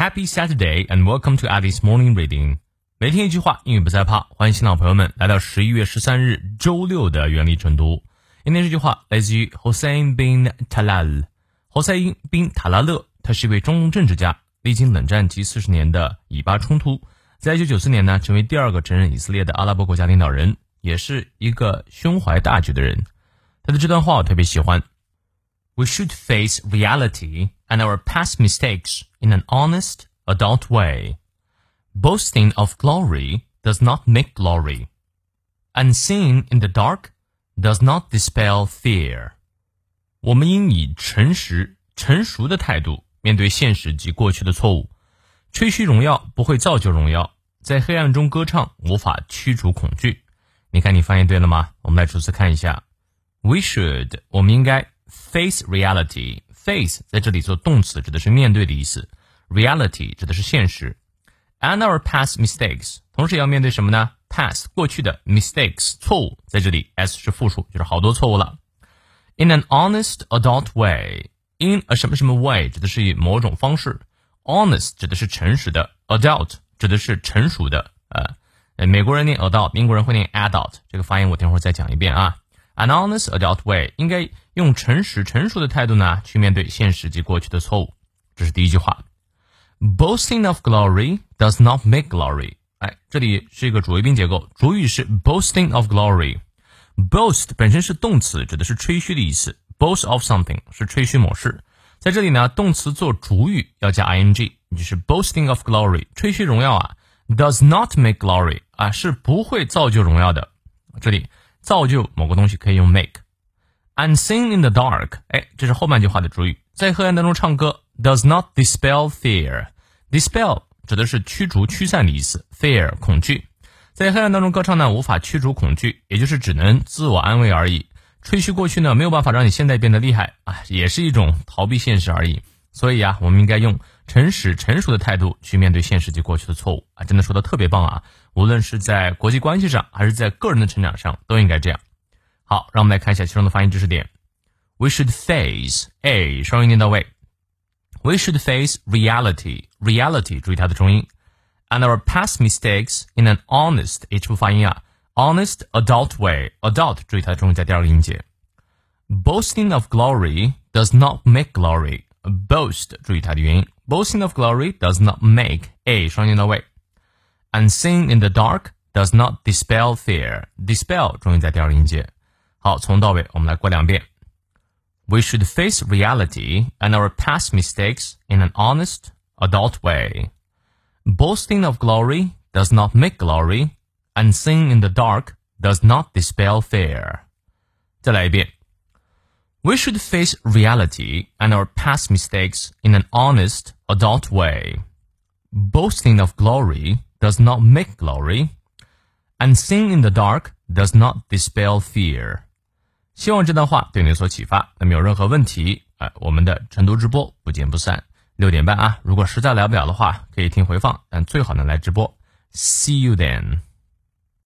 Happy Saturday and welcome to Alice Morning Reading。每天一句话，英语不再怕。欢迎新老朋友们来到十一月十三日周六的原力晨读。今天这句话来自于 Hossein bin Talal。侯赛因·宾·塔拉勒，他是一位中东政治家，历经冷战及四十年的以巴冲突，在一九九四年呢，成为第二个承认以色列的阿拉伯国家领导人，也是一个胸怀大局的人。他的这段话我特别喜欢。We should face reality and our past mistakes in an honest, adult way. Boasting of glory does not make glory. And seeing in the dark does not dispel fear. 我们应以诚实、成熟的态度面对现实及过去的错误。吹嘘荣耀不会造就荣耀，在黑暗中歌唱无法驱逐恐惧。你看，你翻译对了吗？我们来逐词看一下。We should，我们应该。 Face reality, face 在这里做动词，指的是面对的意思。Reality 指的是现实。And our past mistakes，同时要面对什么呢？Past 过去的 mistakes 错误，在这里 s 是复数，就是好多错误了。In an honest adult way，in a 什么什么 way 指的是以某种方式。Honest 指的是诚实的，adult 指的是成熟的。呃，美国人念 adult，英国人会念 adult，这个发音我等会儿再讲一遍啊。An honest adult way 应该用诚实、成熟的态度呢去面对现实及过去的错误。这是第一句话。Boasting of glory does not make glory。哎，这里是一个主谓宾结构，主语是 boasting of glory。Boast 本身是动词，指的是吹嘘的意思。Boast of something 是吹嘘某事。在这里呢，动词做主语要加 ing，就是 boasting of glory，吹嘘荣耀啊。Does not make glory 啊，是不会造就荣耀的。这里。造就某个东西可以用 make。And sing in the dark，哎，这是后半句话的主语，在黑暗当中唱歌，does not dispel fear。dispel 指的是驱逐、驱散的意思，fear 恐惧，在黑暗当中歌唱呢，无法驱逐恐惧，也就是只能自我安慰而已。吹嘘过去呢，没有办法让你现在变得厉害啊，也是一种逃避现实而已。所以啊，我们应该用诚实、成熟的态度去面对现实及过去的错误啊！真的说的特别棒啊！无论是在国际关系上，还是在个人的成长上，都应该这样。好，让我们来看一下其中的发音知识点。We should face a 双音念到位。We should face reality reality 注意它的重音。And our past mistakes in an honest H 不发音啊，honest adult way adult 注意它的重音在第二个音节。Boasting of glory does not make glory。 boast 注意它的元音，boasting of glory does not make a 双音到位，and seeing in the dark does not dispel fear。dispel 重音在第二个音节。好，从到尾我们来过两遍。We should face reality and our past mistakes in an honest, adult way. Boasting of glory does not make glory, and seeing in the dark does not dispel fear. 再来一遍。 we should face reality and our past mistakes in an honest, adult way. Boasting of glory does not make glory, and seeing in the dark does not dispel fear. 希望这段话对你有所启发。那么有任何问题，哎，我们的晨读直播不见不散。六点半啊，如果实在来不了的话，可以听回放，但最好能来直播。See you then.